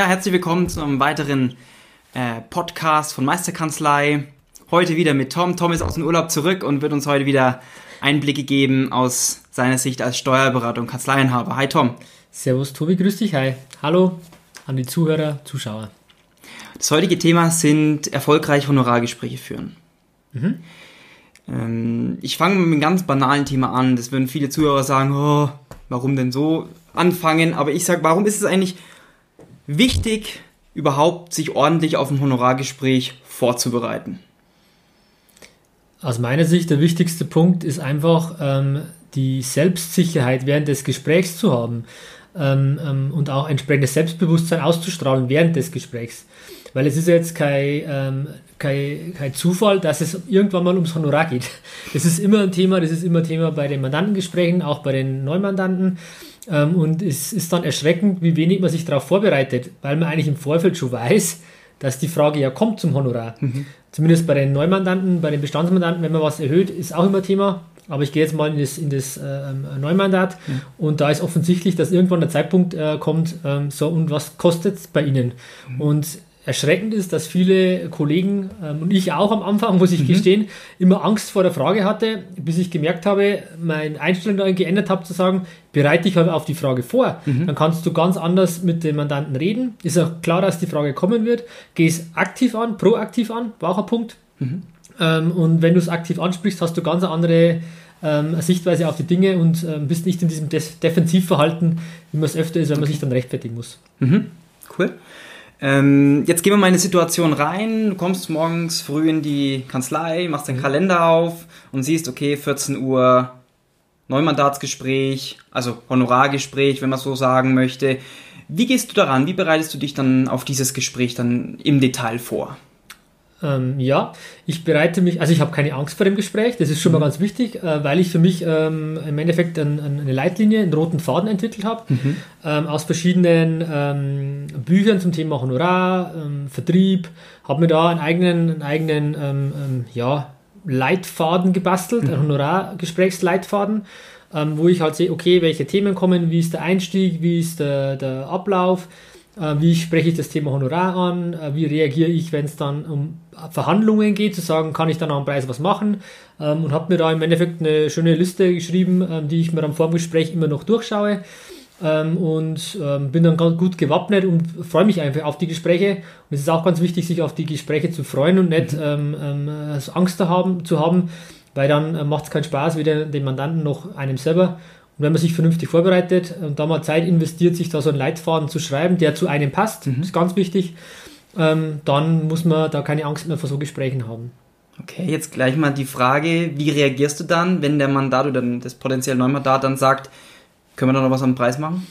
Ja, herzlich willkommen zu einem weiteren äh, Podcast von Meisterkanzlei. Heute wieder mit Tom. Tom ist aus dem Urlaub zurück und wird uns heute wieder Einblicke geben aus seiner Sicht als Steuerberater und Kanzleienhaber. Hi Tom. Servus Tobi, grüß dich. Hi. Hallo an die Zuhörer, Zuschauer. Das heutige Thema sind erfolgreich Honorargespräche führen. Mhm. Ähm, ich fange mit einem ganz banalen Thema an. Das würden viele Zuhörer sagen, oh, warum denn so anfangen? Aber ich sage, warum ist es eigentlich wichtig, überhaupt sich ordentlich auf ein Honorargespräch vorzubereiten? Aus meiner Sicht der wichtigste Punkt ist einfach ähm, die Selbstsicherheit während des Gesprächs zu haben ähm, ähm, und auch entsprechendes Selbstbewusstsein auszustrahlen während des Gesprächs. Weil es ist jetzt kein, ähm, kein, kein Zufall, dass es irgendwann mal ums Honorar geht. Das ist immer ein Thema, das ist immer Thema bei den Mandantengesprächen, auch bei den Neumandanten. Ähm, und es ist dann erschreckend, wie wenig man sich darauf vorbereitet, weil man eigentlich im Vorfeld schon weiß, dass die Frage ja kommt zum Honorar. Mhm. Zumindest bei den Neumandanten, bei den Bestandsmandanten, wenn man was erhöht, ist auch immer Thema. Aber ich gehe jetzt mal in das, in das äh, Neumandat mhm. und da ist offensichtlich, dass irgendwann der Zeitpunkt äh, kommt, ähm, so und was kostet es bei Ihnen? Mhm. Und erschreckend ist, dass viele Kollegen ähm, und ich auch am Anfang, muss ich mhm. gestehen, immer Angst vor der Frage hatte, bis ich gemerkt habe, meine Einstellung darin geändert habe, zu sagen, bereite dich halt auf die Frage vor. Mhm. Dann kannst du ganz anders mit dem Mandanten reden. Ist auch klar, dass die Frage kommen wird. Geh es aktiv an, proaktiv an, war auch ein Punkt. Mhm. Ähm, und wenn du es aktiv ansprichst, hast du ganz andere ähm, Sichtweise auf die Dinge und ähm, bist nicht in diesem Defensivverhalten, wie man es öfter ist, wenn man sich dann rechtfertigen muss. Mhm. Cool. Ähm, jetzt gehen wir mal in eine Situation rein. Du kommst morgens früh in die Kanzlei, machst deinen mhm. Kalender auf und siehst, okay, 14 Uhr Neumandatsgespräch, also Honorargespräch, wenn man so sagen möchte. Wie gehst du daran? Wie bereitest du dich dann auf dieses Gespräch dann im Detail vor? Ähm, ja, ich bereite mich, also ich habe keine Angst vor dem Gespräch, das ist schon mhm. mal ganz wichtig, äh, weil ich für mich ähm, im Endeffekt ein, eine Leitlinie, einen roten Faden entwickelt habe, mhm. ähm, aus verschiedenen ähm, Büchern zum Thema Honorar, ähm, Vertrieb, habe mir da einen eigenen, einen eigenen ähm, ja, Leitfaden gebastelt, mhm. einen Honorargesprächsleitfaden, wo ich halt sehe, okay, welche Themen kommen, wie ist der Einstieg, wie ist der, der Ablauf, wie spreche ich das Thema Honorar an? Äh, wie reagiere ich, wenn es dann um Verhandlungen geht, zu sagen, kann ich dann am Preis was machen? Ähm, und habe mir da im Endeffekt eine schöne Liste geschrieben, ähm, die ich mir dann vor dem Gespräch immer noch durchschaue. Ähm, und bin dann ganz gut gewappnet und freue mich einfach auf die Gespräche. Und es ist auch ganz wichtig, sich auf die Gespräche zu freuen und nicht mhm. also Angst zu haben, zu haben weil dann äh, macht es keinen Spaß, weder dem Mandanten noch einem selber. Und wenn man sich vernünftig vorbereitet und da mal Zeit investiert, sich da so einen Leitfaden zu schreiben, der zu einem passt, mhm. ist ganz wichtig, ähm, dann muss man da keine Angst mehr vor so Gesprächen haben. Okay, jetzt gleich mal die Frage, wie reagierst du dann, wenn der Mandat oder das potenzielle Neumandat dann sagt, können wir da noch was am Preis machen?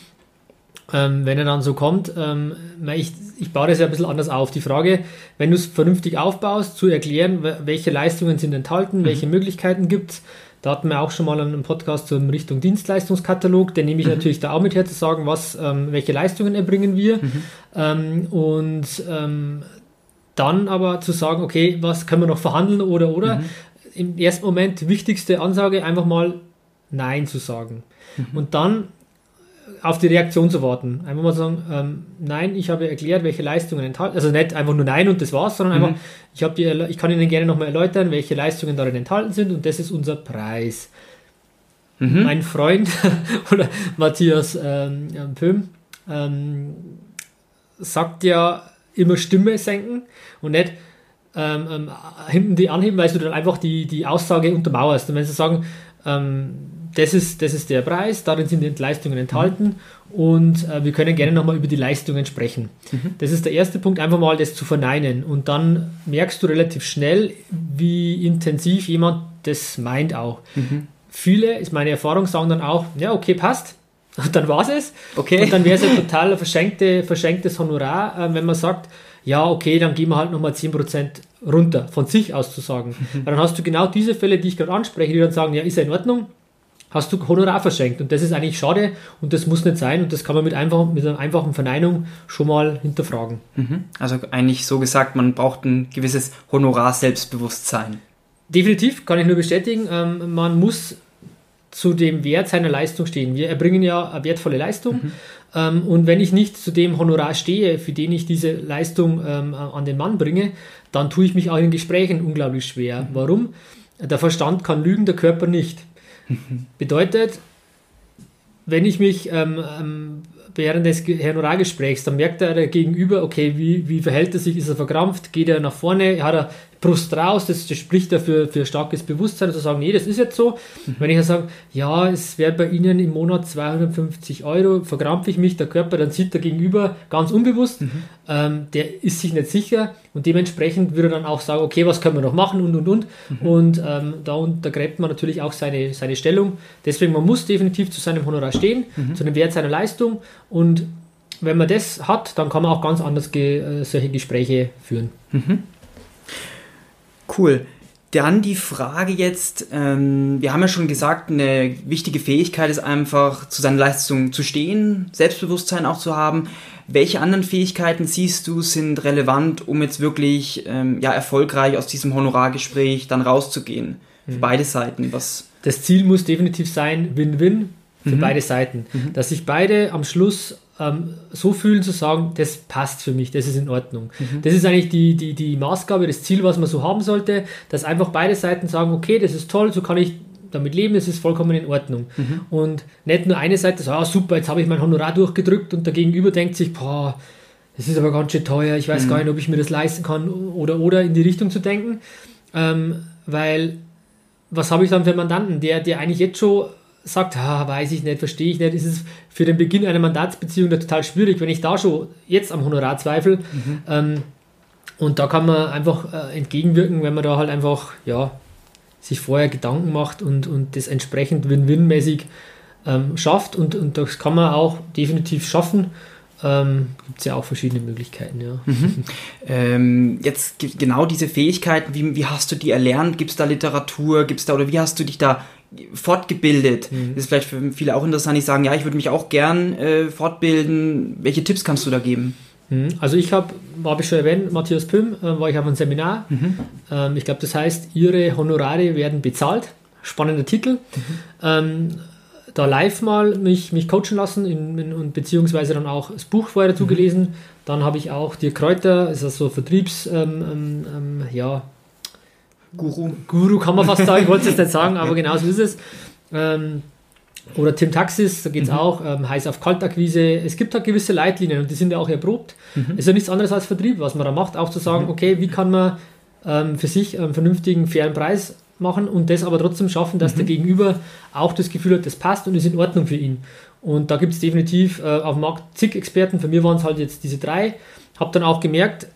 Ähm, wenn er dann so kommt, ähm, ich, ich baue das ja ein bisschen anders auf. Die Frage, wenn du es vernünftig aufbaust, zu erklären, welche Leistungen sind enthalten, mhm. welche Möglichkeiten gibt es, da hatten wir auch schon mal einen Podcast zur Richtung Dienstleistungskatalog. Den nehme ich mhm. natürlich da auch mit her zu sagen, was, ähm, welche Leistungen erbringen wir. Mhm. Ähm, und ähm, dann aber zu sagen, okay, was können wir noch verhandeln oder oder. Mhm. Im ersten Moment wichtigste Ansage, einfach mal Nein zu sagen. Mhm. Und dann auf die Reaktion zu warten. Einfach mal sagen, ähm, nein, ich habe erklärt, welche Leistungen enthalten, also nicht einfach nur nein und das war's, sondern mhm. einfach, ich, habe die, ich kann Ihnen gerne nochmal erläutern, welche Leistungen darin enthalten sind und das ist unser Preis. Mhm. Mein Freund oder Matthias ähm, Pöhm ähm, sagt ja immer Stimme senken und nicht ähm, ähm, hinten die anheben, weil du dann einfach die, die Aussage untermauerst. Und wenn sie sagen, ähm, das ist, das ist der Preis, darin sind die Leistungen enthalten mhm. und äh, wir können gerne nochmal über die Leistungen sprechen. Mhm. Das ist der erste Punkt, einfach mal das zu verneinen und dann merkst du relativ schnell, wie intensiv jemand das meint auch. Mhm. Viele, ist meine Erfahrung, sagen dann auch, ja, okay, passt, Und dann war es. Okay. Und dann wäre es ja total ein verschenkte, verschenktes Honorar, äh, wenn man sagt, ja, okay, dann gehen wir halt nochmal 10% runter, von sich aus zu sagen. Weil dann hast du genau diese Fälle, die ich gerade anspreche, die dann sagen, ja, ist ja in Ordnung, hast du Honorar verschenkt. Und das ist eigentlich schade und das muss nicht sein und das kann man mit, einfach, mit einer einfachen Verneinung schon mal hinterfragen. Mhm. Also eigentlich so gesagt, man braucht ein gewisses Honorar-Selbstbewusstsein. Definitiv, kann ich nur bestätigen. Ähm, man muss zu dem Wert seiner Leistung stehen. Wir erbringen ja eine wertvolle Leistung. Mhm. Ähm, und wenn ich nicht zu dem Honorar stehe, für den ich diese Leistung ähm, an den Mann bringe, dann tue ich mich auch in Gesprächen unglaublich schwer. Mhm. Warum? Der Verstand kann lügen, der Körper nicht. Bedeutet, wenn ich mich ähm, ähm während des Honorargesprächs, dann merkt er gegenüber, okay, wie, wie verhält er sich, ist er verkrampft, geht er nach vorne, hat er Brust raus, das, das spricht dafür für starkes Bewusstsein, zu sagen, nee, das ist jetzt so. Mhm. Wenn ich dann sage, ja, es wäre bei Ihnen im Monat 250 Euro, verkrampfe ich mich, der Körper, dann sieht der Gegenüber ganz unbewusst, mhm. ähm, der ist sich nicht sicher und dementsprechend würde er dann auch sagen, okay, was können wir noch machen und und und. Mhm. Und ähm, da untergräbt man natürlich auch seine, seine Stellung. Deswegen, man muss definitiv zu seinem Honorar stehen, mhm. zu dem Wert seiner Leistung und wenn man das hat, dann kann man auch ganz anders ge äh, solche Gespräche führen. Mhm. Cool. Dann die Frage jetzt, ähm, wir haben ja schon gesagt, eine wichtige Fähigkeit ist einfach, zu seiner Leistung zu stehen, Selbstbewusstsein auch zu haben. Welche anderen Fähigkeiten siehst du sind relevant, um jetzt wirklich ähm, ja, erfolgreich aus diesem Honorargespräch dann rauszugehen? Für mhm. beide Seiten. Was das Ziel muss definitiv sein, Win-Win für mhm. beide Seiten. Mhm. Dass sich beide am Schluss ähm, so fühlen zu sagen, das passt für mich, das ist in Ordnung. Mhm. Das ist eigentlich die, die, die Maßgabe, das Ziel, was man so haben sollte, dass einfach beide Seiten sagen, okay, das ist toll, so kann ich damit leben, das ist vollkommen in Ordnung. Mhm. Und nicht nur eine Seite sagt, ah, super, jetzt habe ich mein Honorar durchgedrückt und der Gegenüber denkt sich, boah, das ist aber ganz schön teuer, ich weiß mhm. gar nicht, ob ich mir das leisten kann oder oder in die Richtung zu denken. Ähm, weil was habe ich dann für einen Mandanten, der, der eigentlich jetzt schon sagt, ah, weiß ich nicht, verstehe ich nicht, ist es für den Beginn einer Mandatsbeziehung total schwierig, wenn ich da schon jetzt am Honorar zweifle. Mhm. Ähm, und da kann man einfach äh, entgegenwirken, wenn man da halt einfach, ja, sich vorher Gedanken macht und, und das entsprechend win-win-mäßig ähm, schafft. Und, und das kann man auch definitiv schaffen. Ähm, Gibt es ja auch verschiedene Möglichkeiten, ja. Mhm. Ähm, jetzt genau diese Fähigkeiten, wie, wie hast du die erlernt? Gibt es da Literatur? Gibt's da oder wie hast du dich da fortgebildet. Mhm. Das ist vielleicht für viele auch interessant, die sagen, ja, ich würde mich auch gern äh, fortbilden. Welche Tipps kannst du da geben? Mhm. Also ich habe, habe ich schon erwähnt, Matthias Püm, äh, war ich auf einem Seminar. Mhm. Ähm, ich glaube, das heißt, Ihre Honorare werden bezahlt. Spannender Titel. Mhm. Ähm, da live mal mich, mich coachen lassen in, in, und beziehungsweise dann auch das Buch vorher dazu mhm. gelesen. Dann habe ich auch Dirk Kräuter, ist also Vertriebs, ähm, ähm, ähm ja, Guru. Guru kann man fast sagen, ich wollte es jetzt nicht sagen, aber genau so ist es. Ähm, oder Tim Taxis, da geht es mhm. auch, ähm, heiß auf Kaltakquise. Es gibt halt gewisse Leitlinien und die sind ja auch erprobt. Mhm. Es ist ja nichts anderes als Vertrieb, was man da macht, auch zu sagen, mhm. okay, wie kann man ähm, für sich einen vernünftigen, fairen Preis machen und das aber trotzdem schaffen, dass der mhm. Gegenüber auch das Gefühl hat, das passt und ist in Ordnung für ihn. Und da gibt es definitiv äh, auf dem Markt zig Experten, für mich waren es halt jetzt diese drei. Habe dann auch gemerkt,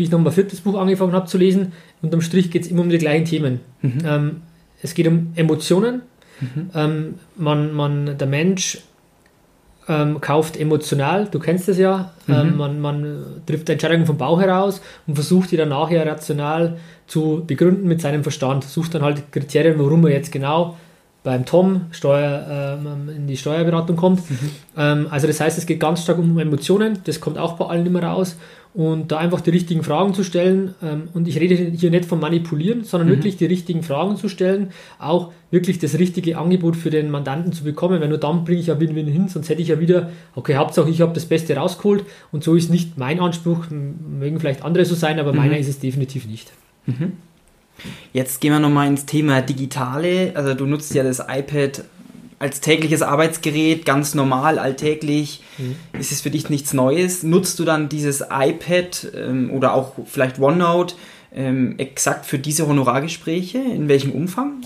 wie ich noch mein viertes Buch angefangen habe zu lesen, unterm Strich geht es immer um die gleichen Themen. Mhm. Ähm, es geht um Emotionen. Mhm. Ähm, man, man, der Mensch ähm, kauft emotional, du kennst das ja. Mhm. Ähm, man, man trifft Entscheidungen vom Bauch heraus und versucht die dann nachher rational zu begründen mit seinem Verstand. Sucht dann halt Kriterien, warum er jetzt genau beim Tom Steuer, ähm, in die Steuerberatung kommt. Mhm. Ähm, also das heißt, es geht ganz stark um Emotionen, das kommt auch bei allen immer raus und da einfach die richtigen Fragen zu stellen. Ähm, und ich rede hier nicht von Manipulieren, sondern mhm. wirklich die richtigen Fragen zu stellen, auch wirklich das richtige Angebot für den Mandanten zu bekommen, weil nur dann bringe ich ja Win-Win hin, sonst hätte ich ja wieder, okay, Hauptsache ich habe das Beste rausgeholt und so ist nicht mein Anspruch, mögen vielleicht andere so sein, aber mhm. meiner ist es definitiv nicht. Mhm. Jetzt gehen wir nochmal ins Thema Digitale. Also du nutzt ja das iPad als tägliches Arbeitsgerät, ganz normal, alltäglich, mhm. ist es für dich nichts Neues. Nutzt du dann dieses iPad ähm, oder auch vielleicht OneNote ähm, exakt für diese Honorargespräche? In welchem Umfang?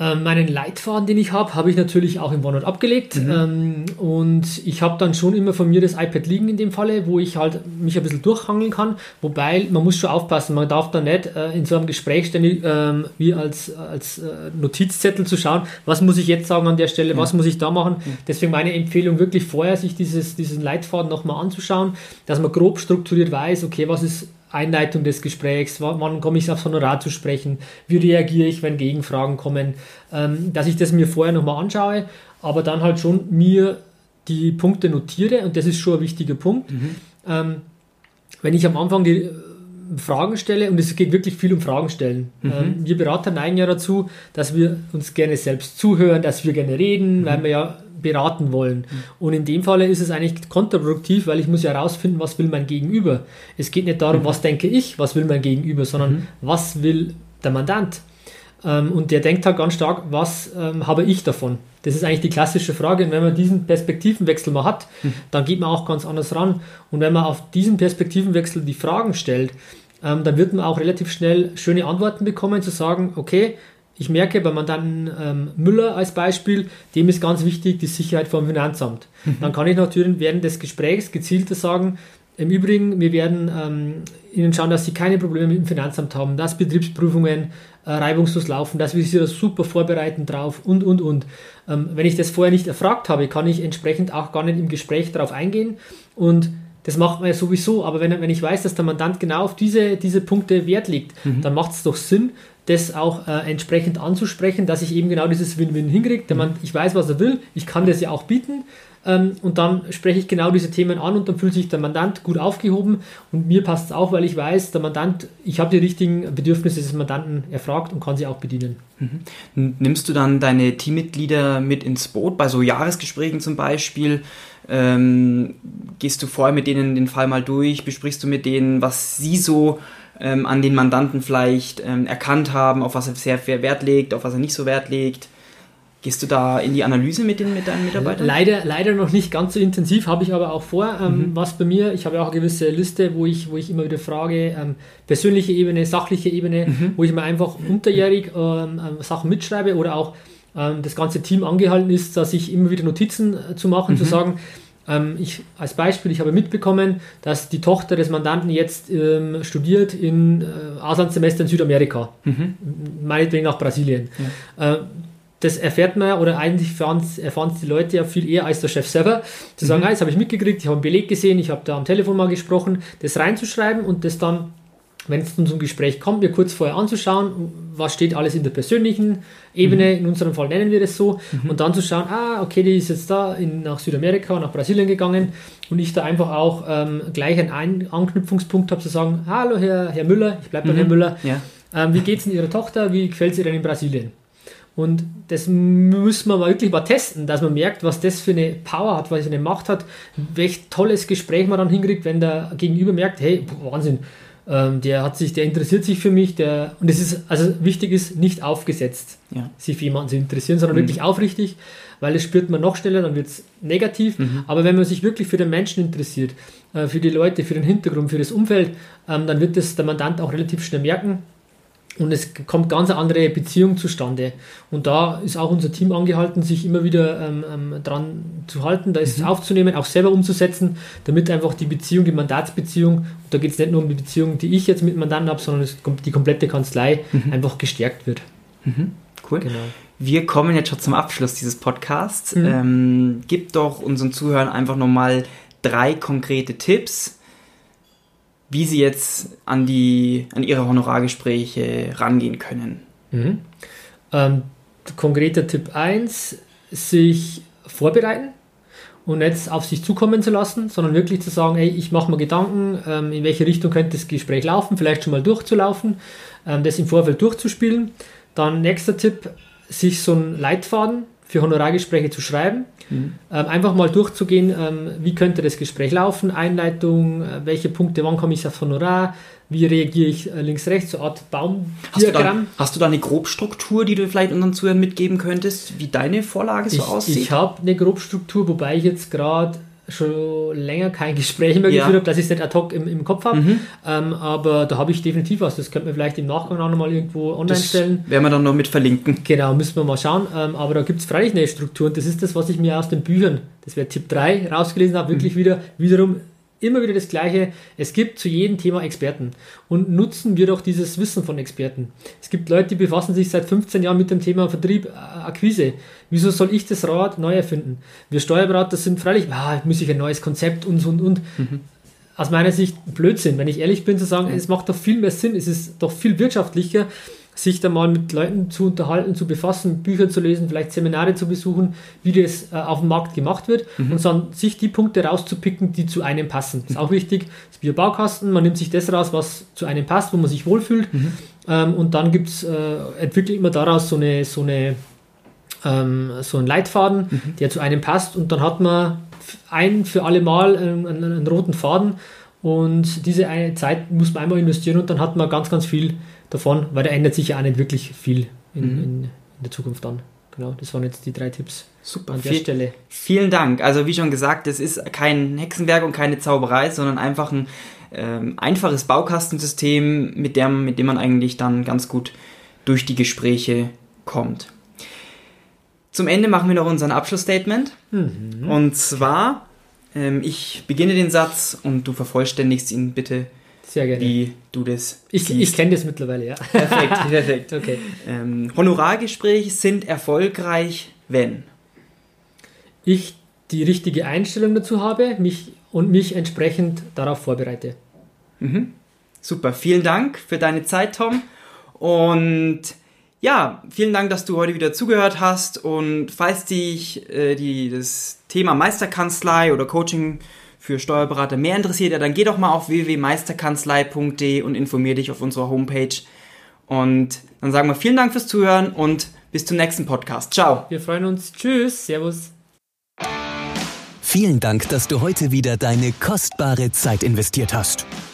Ähm, meinen Leitfaden, den ich habe, habe ich natürlich auch im OneNote abgelegt. Mhm. Ähm, und ich habe dann schon immer von mir das iPad liegen in dem Falle, wo ich halt mich ein bisschen durchhangeln kann. Wobei, man muss schon aufpassen, man darf da nicht äh, in so einem Gespräch ständig ähm, wie als, als äh, Notizzettel zu schauen, was muss ich jetzt sagen an der Stelle, was muss ich da machen. Deswegen meine Empfehlung wirklich vorher, sich dieses, diesen Leitfaden nochmal anzuschauen, dass man grob strukturiert weiß, okay, was ist Einleitung des Gesprächs, wann komme ich aufs Honorar zu sprechen, wie reagiere ich, wenn Gegenfragen kommen, ähm, dass ich das mir vorher nochmal anschaue, aber dann halt schon mir die Punkte notiere und das ist schon ein wichtiger Punkt. Mhm. Ähm, wenn ich am Anfang die äh, Fragen stelle und es geht wirklich viel um Fragen stellen. Mhm. Ähm, wir Berater neigen ja dazu, dass wir uns gerne selbst zuhören, dass wir gerne reden, mhm. weil wir ja beraten wollen. Und in dem Falle ist es eigentlich kontraproduktiv, weil ich muss ja herausfinden, was will mein Gegenüber. Es geht nicht darum, mhm. was denke ich, was will mein Gegenüber, sondern mhm. was will der Mandant. Ähm, und der denkt halt ganz stark, was ähm, habe ich davon? Das ist eigentlich die klassische Frage. Und wenn man diesen Perspektivenwechsel mal hat, mhm. dann geht man auch ganz anders ran. Und wenn man auf diesen Perspektivenwechsel die Fragen stellt, ähm, dann wird man auch relativ schnell schöne Antworten bekommen, zu sagen, okay, ich merke bei Mandanten ähm, Müller als Beispiel, dem ist ganz wichtig die Sicherheit vom Finanzamt. Mhm. Dann kann ich natürlich während des Gesprächs gezielter sagen, im Übrigen, wir werden ähm, Ihnen schauen, dass Sie keine Probleme mit dem Finanzamt haben, dass Betriebsprüfungen äh, reibungslos laufen, dass wir Sie da super vorbereiten drauf und, und, und. Ähm, wenn ich das vorher nicht erfragt habe, kann ich entsprechend auch gar nicht im Gespräch darauf eingehen und das macht man ja sowieso, aber wenn, wenn ich weiß, dass der Mandant genau auf diese, diese Punkte Wert legt, mhm. dann macht es doch Sinn, das auch äh, entsprechend anzusprechen, dass ich eben genau dieses Win-Win hinkriege. Mhm. ich weiß, was er will, ich kann das ja auch bieten ähm, und dann spreche ich genau diese Themen an und dann fühlt sich der Mandant gut aufgehoben und mir passt es auch, weil ich weiß, der Mandant, ich habe die richtigen Bedürfnisse des Mandanten erfragt und kann sie auch bedienen. Mhm. Nimmst du dann deine Teammitglieder mit ins Boot bei so Jahresgesprächen zum Beispiel? Ähm, gehst du vorher mit denen den Fall mal durch? Besprichst du mit denen, was sie so ähm, an den Mandanten vielleicht ähm, erkannt haben, auf was er sehr viel Wert legt, auf was er nicht so Wert legt? Gehst du da in die Analyse mit, den, mit deinen Mitarbeitern? Leider, leider noch nicht ganz so intensiv, habe ich aber auch vor. Ähm, mhm. Was bei mir, ich habe auch eine gewisse Liste, wo ich, wo ich immer wieder frage, ähm, persönliche Ebene, sachliche Ebene, mhm. wo ich mir einfach unterjährig ähm, ähm Sachen mitschreibe oder auch ähm, das ganze Team angehalten ist, dass ich immer wieder Notizen äh, zu machen, mhm. zu sagen, ich, als Beispiel, ich habe mitbekommen, dass die Tochter des Mandanten jetzt ähm, studiert in äh, Auslandssemester in Südamerika, mhm. meinetwegen nach Brasilien. Ja. Äh, das erfährt man oder eigentlich erfahren es die Leute ja viel eher als der Chef selber. Zu sagen, mhm. ah, jetzt habe ich mitgekriegt, ich habe einen Beleg gesehen, ich habe da am Telefon mal gesprochen, das reinzuschreiben und das dann wenn es dann zum Gespräch kommt, mir kurz vorher anzuschauen, was steht alles in der persönlichen Ebene, mhm. in unserem Fall nennen wir das so, mhm. und dann zu schauen, ah, okay, die ist jetzt da in, nach Südamerika, nach Brasilien gegangen und ich da einfach auch ähm, gleich einen Ein Anknüpfungspunkt habe zu sagen, hallo Herr, Herr Müller, ich bleibe bei mhm. Herrn Müller, ja. ähm, wie geht es in Ihrer Tochter, wie gefällt es ihr denn in Brasilien? Und das müssen wir mal wirklich mal testen, dass man merkt, was das für eine Power hat, was für eine Macht hat, welch tolles Gespräch man dann hinkriegt, wenn der Gegenüber merkt, hey, Wahnsinn, ähm, der hat sich, der interessiert sich für mich, der und es ist also wichtig ist nicht aufgesetzt, ja. sich für jemanden zu interessieren, sondern mhm. wirklich aufrichtig, weil es spürt man noch schneller, dann wird es negativ. Mhm. Aber wenn man sich wirklich für den Menschen interessiert, äh, für die Leute, für den Hintergrund, für das Umfeld, ähm, dann wird das der Mandant auch relativ schnell merken und es kommt ganz eine andere Beziehung zustande. Und da ist auch unser Team angehalten, sich immer wieder ähm, ähm, dran zu halten, da ist mhm. aufzunehmen, auch selber umzusetzen, damit einfach die Beziehung, die Mandatsbeziehung, und da geht es nicht nur um die Beziehung, die ich jetzt mit Mandanten habe, sondern die komplette Kanzlei mhm. einfach gestärkt wird. Mhm. Cool. Genau. Wir kommen jetzt schon zum Abschluss dieses Podcasts. Mhm. Ähm, gib doch unseren Zuhörern einfach nochmal drei konkrete Tipps, wie sie jetzt an, die, an ihre Honorargespräche rangehen können. Mhm. Ähm, konkreter Tipp 1, sich vorbereiten und nicht auf sich zukommen zu lassen, sondern wirklich zu sagen, hey, ich mache mir Gedanken, ähm, in welche Richtung könnte das Gespräch laufen, vielleicht schon mal durchzulaufen, ähm, das im Vorfeld durchzuspielen. Dann nächster Tipp, sich so einen Leitfaden für Honorargespräche zu schreiben. Mhm. Ähm, einfach mal durchzugehen, ähm, wie könnte das Gespräch laufen, Einleitung, äh, welche Punkte, wann komme ich aufs Honorar, wie reagiere ich äh, links, rechts, so eine Art Baumdiagramm. Hast du, da, hast du da eine Grobstruktur, die du vielleicht unseren Zuhörern mitgeben könntest, wie deine Vorlage so ich, aussieht? Ich habe eine Grobstruktur, wobei ich jetzt gerade schon länger kein Gespräch mehr Ja. geführt habe, dass ich es nicht ad hoc im, im Kopf habe. Mhm. Ähm, aber da habe ich definitiv was. Das könnte man vielleicht im Nachgang auch nochmal irgendwo online Das stellen. werden wir dann noch mit verlinken. Genau, müssen wir mal schauen. Ähm, aber da gibt es freilich eine Struktur und das ist das, was ich mir aus den Büchern, das wäre Tipp 3, rausgelesen habe, wirklich wieder, wiederum immer wieder das Gleiche. Es gibt zu jedem Thema Experten und nutzen wir doch dieses Wissen von Experten. Es gibt Leute, die befassen sich seit 15 Jahren mit dem Thema Vertrieb, äh, Akquise. Wieso soll ich das Rad neu erfinden? Wir Steuerberater sind freilich, ah, muss ich ein neues Konzept und und und. Aus meiner Sicht Blödsinn, wenn ich ehrlich bin, zu sagen, es macht doch viel mehr Sinn, es ist doch viel wirtschaftlicher, sich da mal mit Leuten zu unterhalten, zu befassen, Bücher zu lesen, vielleicht Seminare zu besuchen, wie das äh, auf dem Markt gemacht wird und dann sich die Punkte rauszupicken, die zu einem passen. Ist auch wichtig. Das Bierbaukasten, man nimmt sich das raus, was zu einem passt, wo man sich wohlfühlt ähm, und dann gibt's, äh, entwickelt immer daraus so eine, so eine ähm, so einen Leitfaden, der zu einem passt und dann hat man ein für alle Mal einen, einen, einen roten Faden und diese eine Zeit muss man einmal investieren und dann hat man ganz, ganz viel davon, weil da ändert sich ja auch nicht wirklich viel in, in, in der Zukunft dann. Genau, das waren jetzt die drei Tipps Super. an der Viel, Stelle. vielen Dank. Also wie schon gesagt, es ist kein Hexenwerk und keine Zauberei, sondern einfach ein ähm, einfaches Baukastensystem, mit dem, mit dem man eigentlich dann ganz gut durch die Gespräche kommt. Zum Ende machen wir noch unseren Abschlussstatement. Mhm. Und zwar, ähm, ich beginne den Satz und du vervollständigst ihn bitte, Sehr gerne. wie du das ich ich kenne das mittlerweile, ja. Perfekt, perfekt. Okay. Ähm, Honorargespräche sind erfolgreich, wenn. Ich die richtige Einstellung dazu habe mich und mich entsprechend darauf vorbereite. Super, vielen Dank für deine Zeit, Tom. Und ja, vielen Dank, dass du heute wieder zugehört hast. Und falls dich äh, die, das Thema Meisterkanzlei oder Coaching für Steuerberater mehr interessiert, ja, dann geh doch mal auf www.meisterkanzlei.de und informier dich auf unserer Homepage. Und dann sagen wir vielen Dank fürs Zuhören und bis zum nächsten Podcast. Ciao. Wir freuen uns. Tschüss. Servus. Vielen Dank, dass du heute wieder deine kostbare Zeit investiert hast.